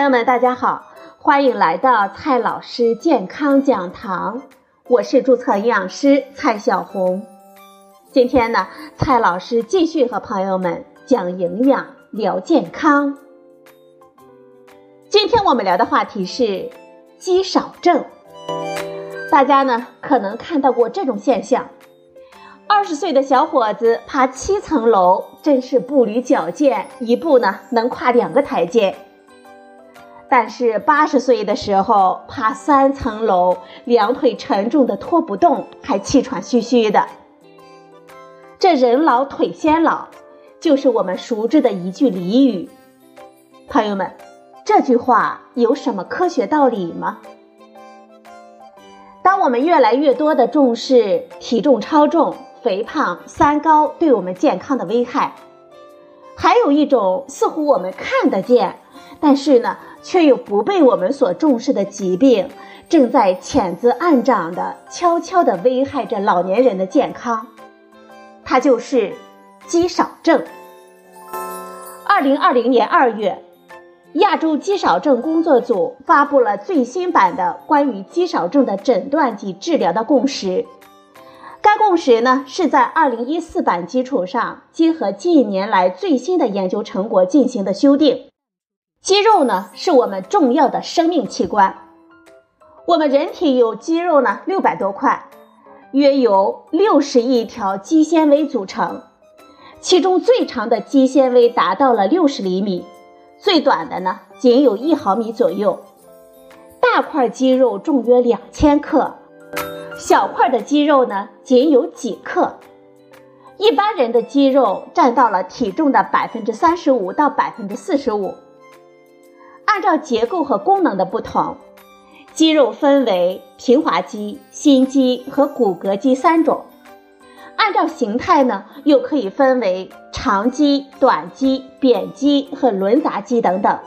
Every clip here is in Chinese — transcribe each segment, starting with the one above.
朋友们，大家好，欢迎来到蔡老师健康讲堂，我是注册营养师蔡小红。今天呢，蔡老师继续和朋友们讲营养、聊健康。今天我们聊的话题是肌少症。大家呢可能看到过这种现象：二十岁的小伙子爬七层楼，真是步履矫健，一步呢能跨两个台阶。但是八十岁的时候爬三层楼，两腿沉重的拖不动，还气喘吁吁的。这人老腿先老，就是我们熟知的一句俚语。朋友们，这句话有什么科学道理吗？当我们越来越多的重视体重超重、肥胖、三高对我们健康的危害，还有一种似乎我们看得见，但是呢。却又不被我们所重视的疾病，正在潜滋暗长的悄悄地危害着老年人的健康。它就是肌少症。二零二零年二月，亚洲肌少症工作组发布了最新版的关于肌少症的诊断及治疗的共识。该共识呢，是在二零一四版基础上，结合近年来最新的研究成果进行的修订。肌肉呢，是我们重要的生命器官。我们人体有肌肉呢，六百多块，约由六十亿条肌纤维组成。其中最长的肌纤维达到了六十厘米，最短的呢，仅有一毫米左右。大块肌肉重约两千克，小块的肌肉呢，仅有几克。一般人的肌肉占到了体重的百分之三十五到百分之四十五。按照结构和功能的不同，肌肉分为平滑肌、心肌和骨骼肌三种。按照形态呢，又可以分为长肌、短肌、扁肌和轮匝肌等等。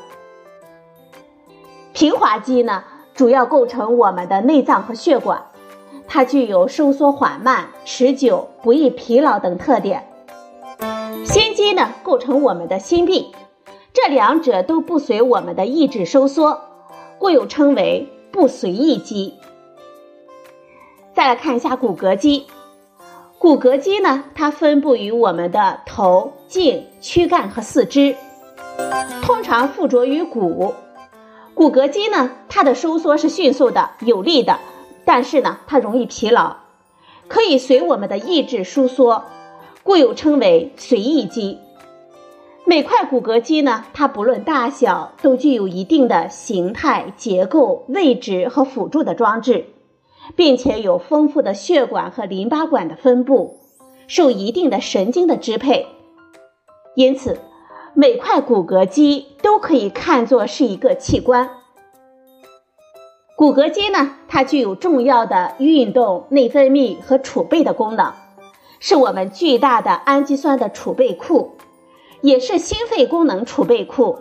平滑肌呢，主要构成我们的内脏和血管，它具有收缩缓慢、持久、不易疲劳等特点。心肌呢，构成我们的心壁。这两者都不随我们的意志收缩，故又称为不随意肌。再来看一下骨骼肌，骨骼肌呢，它分布于我们的头、颈、躯干和四肢，通常附着于骨。骨骼肌呢，它的收缩是迅速的、有力的，但是呢，它容易疲劳，可以随我们的意志收缩，故又称为随意肌。每块骨骼肌呢，它不论大小，都具有一定的形态、结构、位置和辅助的装置，并且有丰富的血管和淋巴管的分布，受一定的神经的支配。因此，每块骨骼肌都可以看作是一个器官。骨骼肌呢，它具有重要的运动、内分泌和储备的功能，是我们巨大的氨基酸的储备库。也是心肺功能储备库，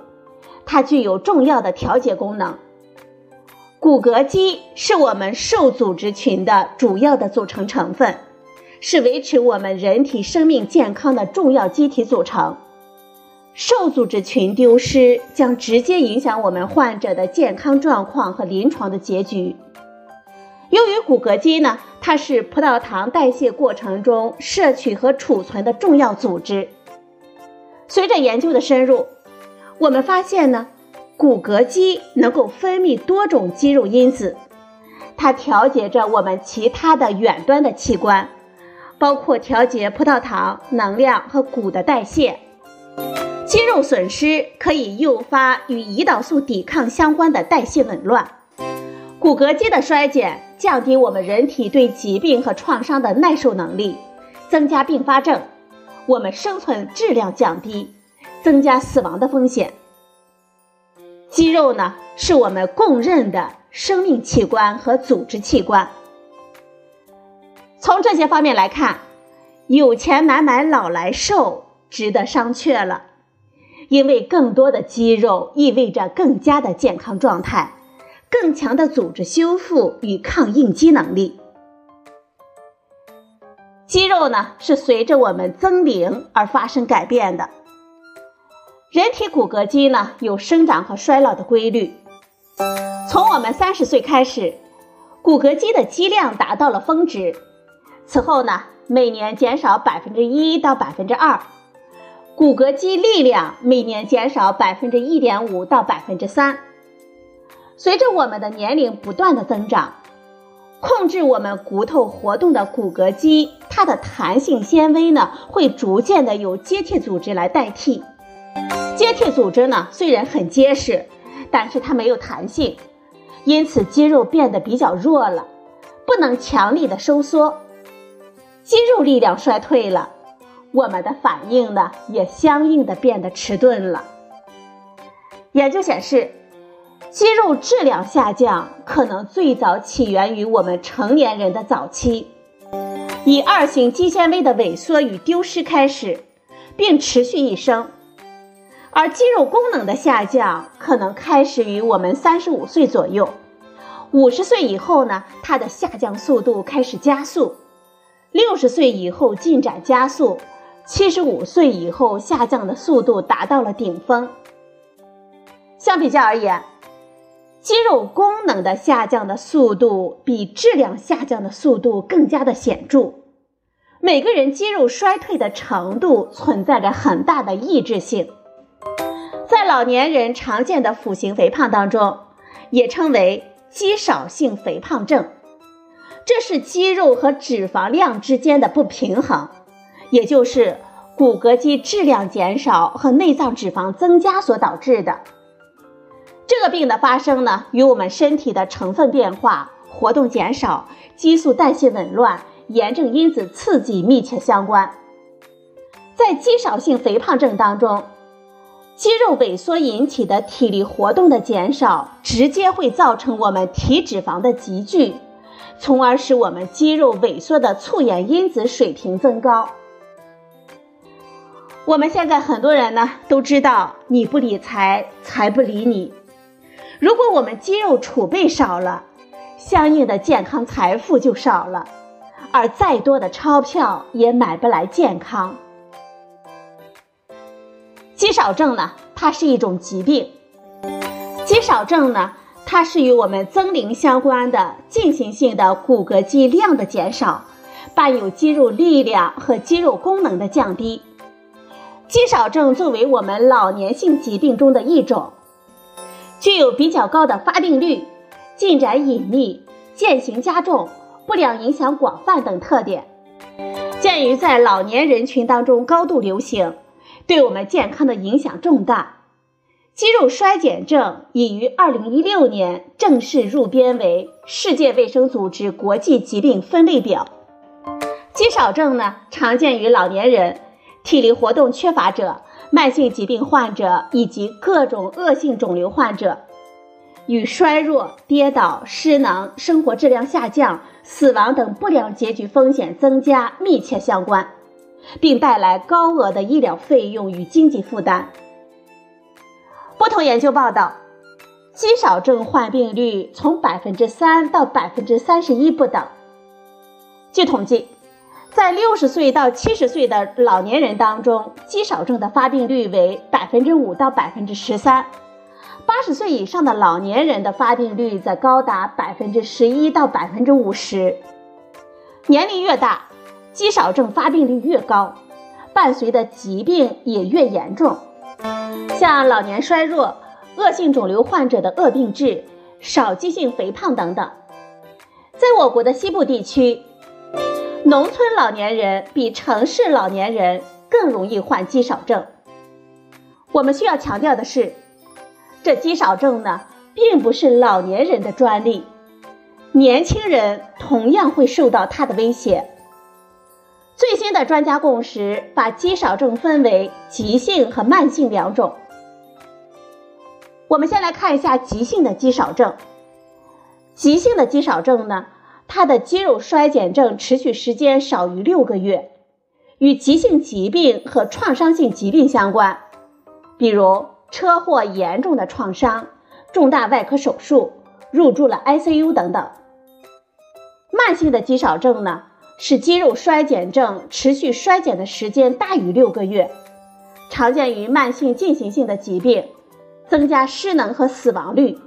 它具有重要的调节功能。骨骼肌是我们瘦组织群的主要的组成成分，是维持我们人体生命健康的重要机体组成。瘦组织群丢失，将直接影响我们患者的健康状况和临床的结局。由于骨骼肌呢，它是葡萄糖代谢过程中摄取和储存的重要组织。随着研究的深入，我们发现呢，骨骼肌能够分泌多种肌肉因子，它调节着我们其他的远端的器官，包括调节葡萄糖、能量和骨的代谢。肌肉损失可以诱发与胰岛素抵抗相关的代谢紊乱，骨骼肌的衰减降低我们人体对疾病和创伤的耐受能力，增加并发症。我们生存质量降低，增加死亡的风险。肌肉呢，是我们共认的生命器官和组织器官。从这些方面来看，有钱难买老来瘦，值得商榷了。因为更多的肌肉意味着更加的健康状态，更强的组织修复与抗应激能力。肌肉呢，是随着我们增龄而发生改变的。人体骨骼肌呢有生长和衰老的规律，从我们三十岁开始，骨骼肌的肌量达到了峰值，此后呢每年减少百分之一到百分之二，骨骼肌力量每年减少百分之一点五到百分之三。随着我们的年龄不断的增长，控制我们骨头活动的骨骼肌，它的弹性纤维呢会逐渐的由接替组织来代替。接替组织呢虽然很结实，但是它没有弹性，因此肌肉变得比较弱了，不能强力的收缩。肌肉力量衰退了，我们的反应呢也相应的变得迟钝了。研究显示。肌肉质量下降可能最早起源于我们成年人的早期，以二型肌纤维的萎缩与丢失开始，并持续一生；而肌肉功能的下降可能开始于我们三十五岁左右，五十岁以后呢，它的下降速度开始加速；六十岁以后进展加速，七十五岁以后下降的速度达到了顶峰。相比较而言。肌肉功能的下降的速度比质量下降的速度更加的显著，每个人肌肉衰退的程度存在着很大的抑制性。在老年人常见的腹型肥胖当中，也称为肌少性肥胖症，这是肌肉和脂肪量之间的不平衡，也就是骨骼肌质量减少和内脏脂肪增加所导致的。这个病的发生呢，与我们身体的成分变化、活动减少、激素代谢紊乱、炎症因子刺激密切相关。在肌少性肥胖症当中，肌肉萎缩引起的体力活动的减少，直接会造成我们体脂肪的集聚，从而使我们肌肉萎缩的促炎因子水平增高。我们现在很多人呢都知道，你不理财，财不理你。如果我们肌肉储备少了，相应的健康财富就少了，而再多的钞票也买不来健康。肌少症呢，它是一种疾病。肌少症呢，它是与我们增龄相关的进行性的骨骼肌量的减少，伴有肌肉力量和肌肉功能的降低。肌少症作为我们老年性疾病中的一种。具有比较高的发病率、进展隐秘、渐行加重、不良影响广泛等特点，鉴于在老年人群当中高度流行，对我们健康的影响重大。肌肉衰减症已于2016年正式入编为世界卫生组织国际疾病分类表。肌少症呢，常见于老年人、体力活动缺乏者。慢性疾病患者以及各种恶性肿瘤患者，与衰弱、跌倒、失能、生活质量下降、死亡等不良结局风险增加密切相关，并带来高额的医疗费用与经济负担。不同研究报道，肌少症患病率从百分之三到百分之三十一不等。据统计。在六十岁到七十岁的老年人当中，肌少症的发病率为百分之五到百分之十三；八十岁以上的老年人的发病率则高达百分之十一到百分之五十。年龄越大，肌少症发病率越高，伴随的疾病也越严重，像老年衰弱、恶性肿瘤患者的恶病质、少肌性肥胖等等。在我国的西部地区。农村老年人比城市老年人更容易患肌少症。我们需要强调的是，这肌少症呢，并不是老年人的专利，年轻人同样会受到它的威胁。最新的专家共识把肌少症分为急性和慢性两种。我们先来看一下急性的肌少症。急性的肌少症呢？它的肌肉衰减症持续时间少于六个月，与急性疾病和创伤性疾病相关，比如车祸严重的创伤、重大外科手术、入住了 ICU 等等。慢性的肌少症呢，是肌肉衰减症持续衰减的时间大于六个月，常见于慢性进行性的疾病，增加失能和死亡率。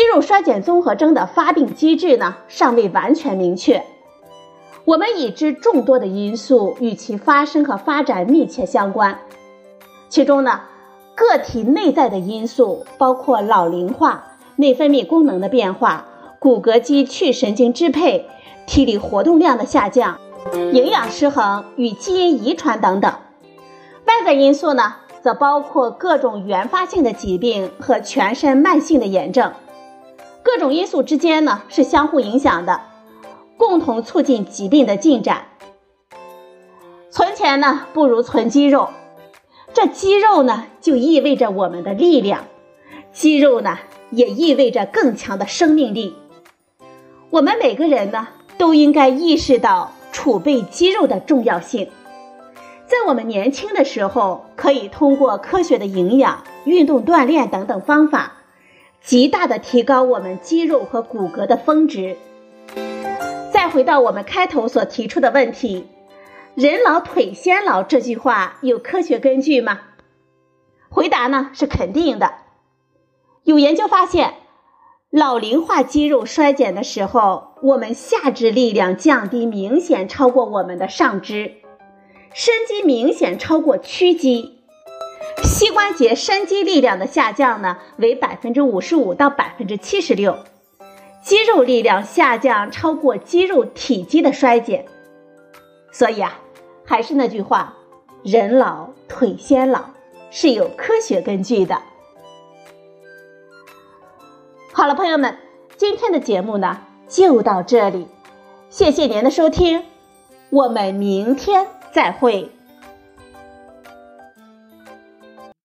肌肉衰减综合征的发病机制呢，尚未完全明确。我们已知众多的因素与其发生和发展密切相关，其中呢，个体内在的因素包括老龄化、内分泌功能的变化、骨骼肌去神经支配、体力活动量的下降、营养失衡与基因遗传等等；外在因素呢，则包括各种原发性的疾病和全身慢性的炎症。各种因素之间呢是相互影响的。共同促进疾病的进展。存钱呢不如存肌肉，这肌肉呢就意味着我们的力量，肌肉呢也意味着更强的生命力。我们每个人呢都应该意识到储备肌肉的重要性。在我们年轻的时候，可以通过科学的营养、运动锻炼等等方法，极大的提高我们肌肉和骨骼的峰值。再回到我们开头所提出的问题：“人老腿先老”这句话有科学根据吗？回答呢是肯定的。有研究发现，老龄化肌肉衰减的时候，我们下肢力量降低明显超过我们的上肢，伸肌明显超过屈肌，膝关节伸肌力量的下降呢为百分之五十五到百分之七十六。肌肉力量下降超过肌肉体积的衰减，所以啊，还是那句话，人老腿先老是有科学根据的。好了，朋友们，今天的节目呢就到这里，谢谢您的收听，我们明天再会。